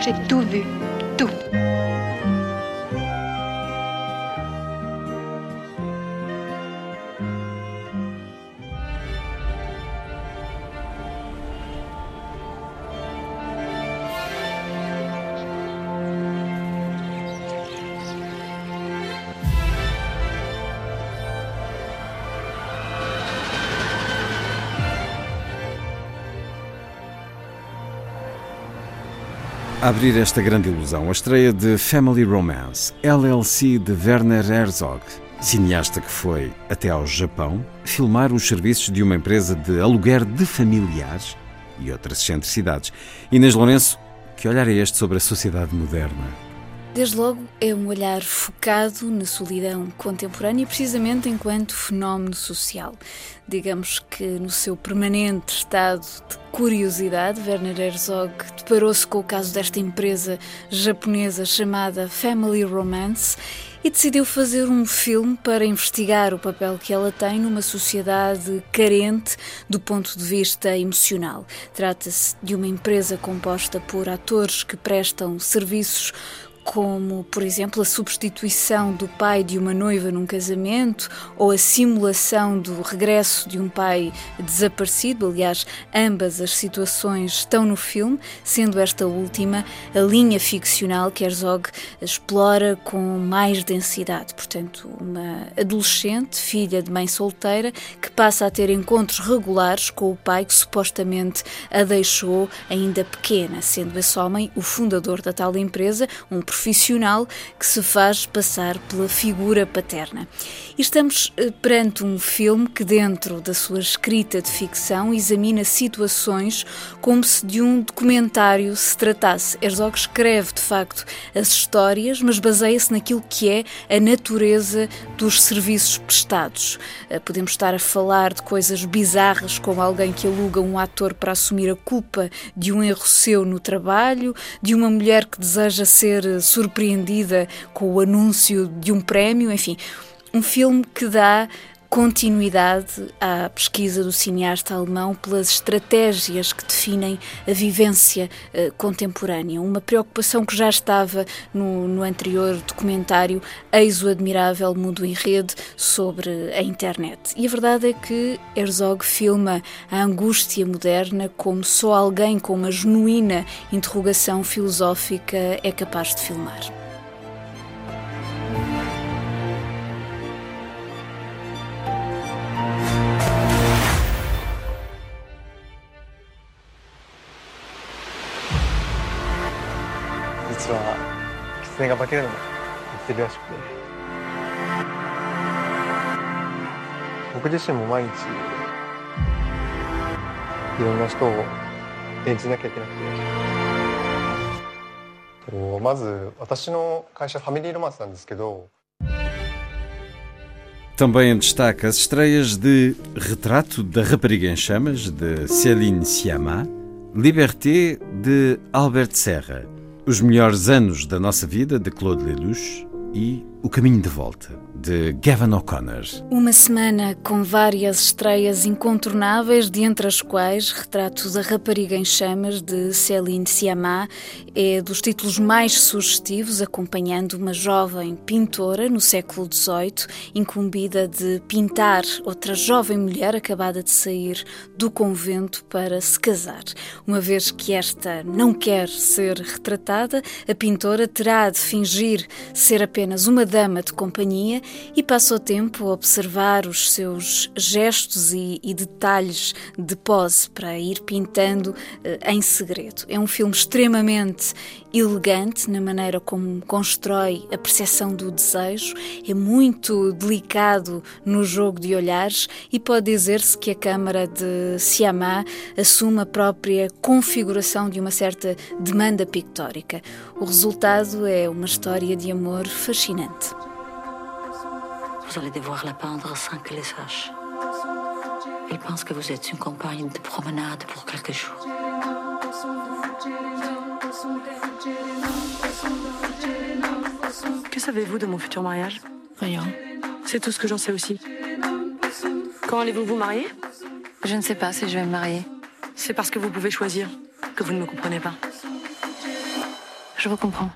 J'ai tout vu. Tout. Abrir esta grande ilusão, a estreia de Family Romance, LLC de Werner Herzog, cineasta que foi até ao Japão filmar os serviços de uma empresa de aluguer de familiares e outras excentricidades. Inês Lourenço, que olhar é este sobre a sociedade moderna? Desde logo, é um olhar focado na solidão contemporânea, precisamente enquanto fenómeno social. Digamos que no seu permanente estado de curiosidade, Werner Herzog deparou-se com o caso desta empresa japonesa chamada Family Romance e decidiu fazer um filme para investigar o papel que ela tem numa sociedade carente do ponto de vista emocional. Trata-se de uma empresa composta por atores que prestam serviços como, por exemplo, a substituição do pai de uma noiva num casamento ou a simulação do regresso de um pai desaparecido. Aliás, ambas as situações estão no filme, sendo esta última a linha ficcional que Herzog explora com mais densidade. Portanto, uma adolescente, filha de mãe solteira, que passa a ter encontros regulares com o pai que supostamente a deixou ainda pequena, sendo esse homem o fundador da tal empresa, um profissional que se faz passar pela figura paterna. E estamos eh, perante um filme que, dentro da sua escrita de ficção, examina situações como se de um documentário se tratasse. Herzog escreve, de facto, as histórias, mas baseia-se naquilo que é a natureza dos serviços prestados. Eh, Podemos estar a falar de coisas bizarras, como alguém que aluga um ator para assumir a culpa de um erro seu no trabalho, de uma mulher que deseja ser eh, surpreendida com o anúncio de um prémio, enfim, um filme que dá continuidade à pesquisa do cineasta alemão pelas estratégias que definem a vivência eh, contemporânea. Uma preocupação que já estava no, no anterior documentário Eis o Admirável Mundo em Rede sobre a internet. E a verdade é que Herzog filma a angústia moderna como só alguém com uma genuína interrogação filosófica é capaz de filmar. 実は狐が化けるのも言ってるらしくて僕自身も毎日いろんな人を演じなきゃいけなくてとまず私の会社ファミリーロマンスなんですけど Também em destaque as estreias de Retrato da Rapariga em Chamas, de Céline Sciamma, Liberté, de Albert Serra, Os Melhores Anos da Nossa Vida, de Claude Lelouch e O Caminho de Volta, de Gavin O'Connor. Uma semana com várias estreias incontornáveis, de entre as quais Retrato da Rapariga em Chamas, de Céline Sciamma, é dos títulos mais sugestivos, acompanhando uma jovem pintora no século XVIII, incumbida de pintar outra jovem mulher acabada de sair do convento para se casar. Uma vez que esta não quer ser retratada, a pintora terá de fingir ser apenas uma dama de companhia e passa o tempo a observar os seus gestos e, e detalhes de pose para ir pintando eh, em segredo. É um filme extremamente elegante na maneira como constrói a percepção do desejo, é muito delicado no jogo de olhares e pode dizer-se que a câmara de Siamá assume a própria configuração de uma certa demanda pictórica. O resultado é uma história de amor fascinante. Vous allez devoir la peindre sans que les sache. Il pense que vous êtes une compagne de promenade pour quelques jours. Que savez-vous de mon futur mariage? Rien. C'est tout ce que j'en sais aussi. Quand allez-vous vous marier? Je ne sais pas si je vais me marier. C'est parce que vous pouvez choisir que vous ne me comprenez pas. Je vous comprends.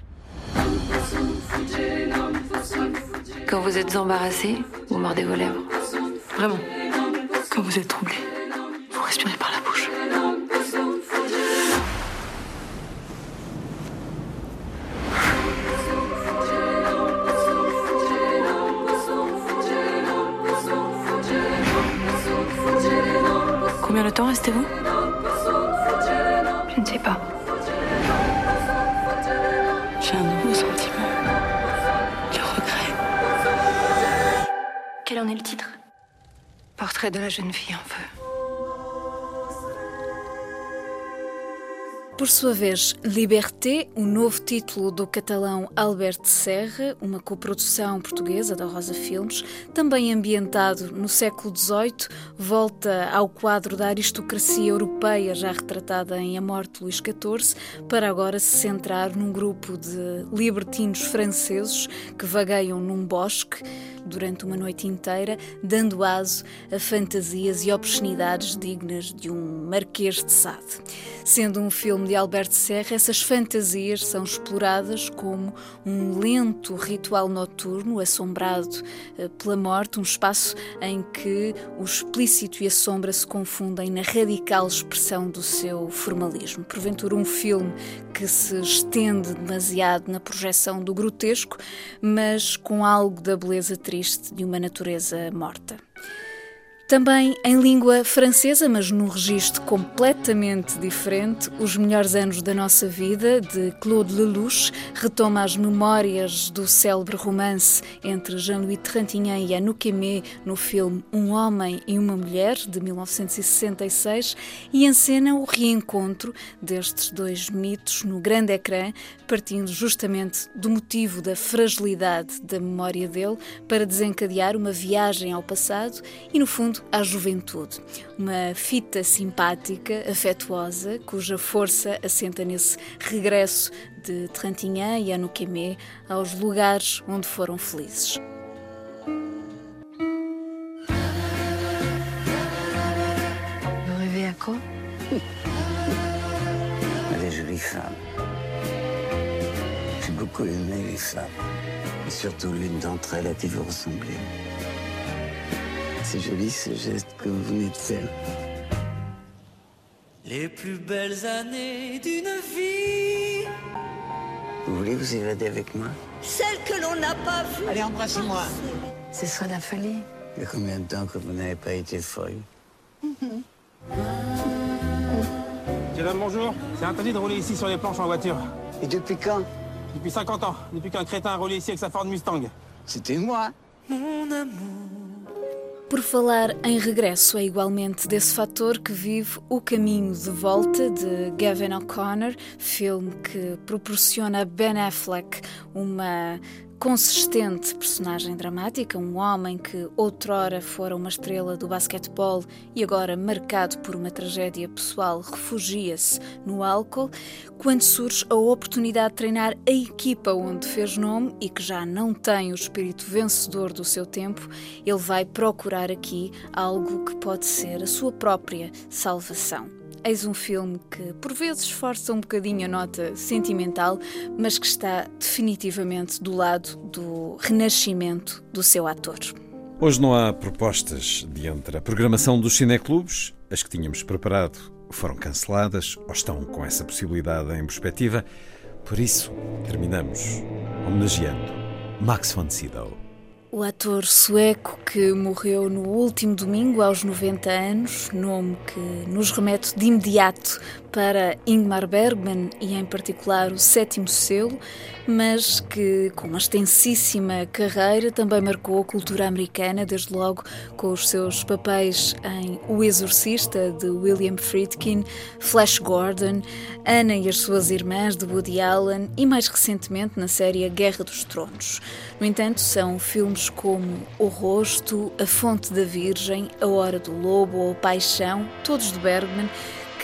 Quand vous êtes embarrassé, vous mordez vos lèvres. Vraiment. Quand vous êtes troublé, vous respirez par la bouche. Combien de temps restez-vous? Je ne sais pas. Le titre Portrait de la jeune fille en feu. Por sua vez, Liberté, o novo título do catalão Albert Serra, uma coprodução portuguesa da Rosa Filmes, também ambientado no século XVIII, volta ao quadro da aristocracia europeia já retratada em A Morte de Luís XIV, para agora se centrar num grupo de libertinos franceses que vagueiam num bosque durante uma noite inteira, dando aso a fantasias e obscenidades dignas de um Marquês de Sade. Sendo um filme de Alberto Serra, essas fantasias são exploradas como um lento ritual noturno assombrado eh, pela morte, um espaço em que o explícito e a sombra se confundem na radical expressão do seu formalismo. Porventura, um filme que se estende demasiado na projeção do grotesco, mas com algo da beleza triste de uma natureza morta. Também em língua francesa, mas num registro completamente diferente, Os Melhores Anos da Nossa Vida, de Claude Lelouch, retoma as memórias do célebre romance entre Jean-Louis Trintignant e Anouk Aimé no filme Um Homem e uma Mulher, de 1966, e encena o reencontro destes dois mitos no grande ecrã, partindo justamente do motivo da fragilidade da memória dele para desencadear uma viagem ao passado e, no fundo, à juventude. Uma fita simpática, afetuosa, cuja força assenta nesse regresso de Trintignant e Anouk Aimé aos lugares onde foram felizes. Vous rêvez à quoi Des jolies femmes. J'ai beaucoup aimé les femmes. Et surtout l'une d'entre elles à qui vous ressemblez. C'est joli ce geste que vous venez de faire. Les plus belles années d'une vie, Vous voulez vous évader avec moi? Celles que l'on n'a pas vues. Allez, embrassez-moi. Ce serait la folie. Il y a combien de temps que vous n'avez pas été folle? Madame, bonjour. C'est interdit de rouler ici sur les planches en voiture. Et depuis quand? Depuis 50 ans, depuis qu'un crétin a roulé ici avec sa Ford Mustang. C'était moi. Mon amour. Por falar em regresso, é igualmente desse fator que vive O Caminho de Volta de Gavin O'Connor, filme que proporciona a Ben Affleck uma consistente personagem dramática, um homem que outrora fora uma estrela do basquetebol e agora marcado por uma tragédia pessoal refugia-se no álcool, quando surge a oportunidade de treinar a equipa onde fez nome e que já não tem o espírito vencedor do seu tempo, ele vai procurar aqui algo que pode ser a sua própria salvação. Eis um filme que por vezes força um bocadinho a nota sentimental, mas que está definitivamente do lado do renascimento do seu ator. Hoje não há propostas de entre a programação dos cineclubes, as que tínhamos preparado foram canceladas ou estão com essa possibilidade em perspectiva. Por isso, terminamos homenageando Max von Sydow. O ator sueco que morreu no último domingo aos 90 anos, nome que nos remete de imediato para Ingmar Bergman e, em particular, o sétimo selo, mas que, com uma extensíssima carreira, também marcou a cultura americana, desde logo com os seus papéis em O Exorcista, de William Friedkin, Flash Gordon, Anna e as suas irmãs, de Woody Allen, e mais recentemente na série Guerra dos Tronos. No entanto, são filmes como O Rosto, A Fonte da Virgem, A Hora do Lobo ou Paixão, todos de Bergman,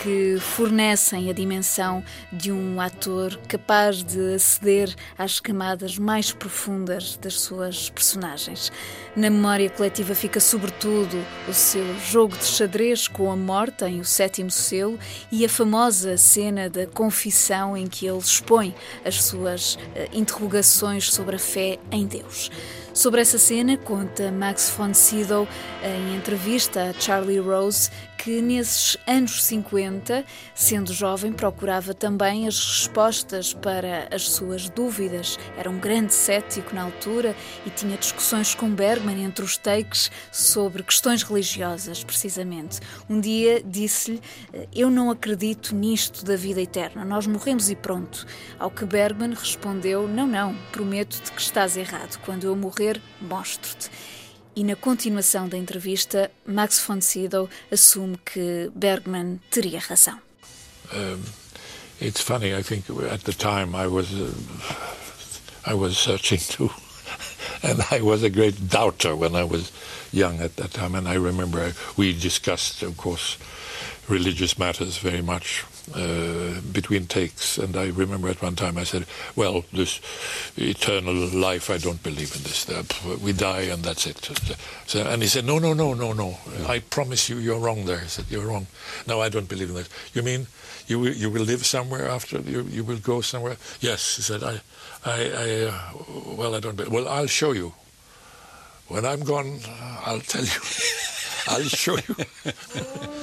que fornecem a dimensão de um ator capaz de aceder às camadas mais profundas das suas personagens. Na memória coletiva fica sobretudo o seu jogo de xadrez com a morte em O Sétimo Selo e a famosa cena da confissão em que ele expõe as suas uh, interrogações sobre a fé em Deus. Sobre essa cena, conta Max von Sydow em entrevista a Charlie Rose que nesses anos 50, sendo jovem, procurava também as respostas para as suas dúvidas. Era um grande cético na altura e tinha discussões com Bergman entre os takes sobre questões religiosas, precisamente. Um dia disse-lhe: Eu não acredito nisto da vida eterna, nós morremos e pronto. Ao que Bergman respondeu: Não, não, prometo-te que estás errado. Quando eu morrer, mostro-te. E na continuação da entrevista, Max von Sydow assume que Bergman teria razão. Um, it's funny. I think at the time I was uh, I was searching too, and I was a great doubter when I was young at that time. And I remember we discussed, of course, religious matters very much uh, between takes. And I remember at one time I said, "Well, this eternal life, I don't believe in this. We die and that's it." So, and he said, "No, no, no, no, no. I promise you, you're wrong there." I said, "You're wrong. No, I don't believe in that. You mean you will, you will live somewhere after you you will go somewhere?" Yes, he said. I, I, I uh, well, I don't. Believe. Well, I'll show you. When I'm gone, I'll tell you. I'll show you.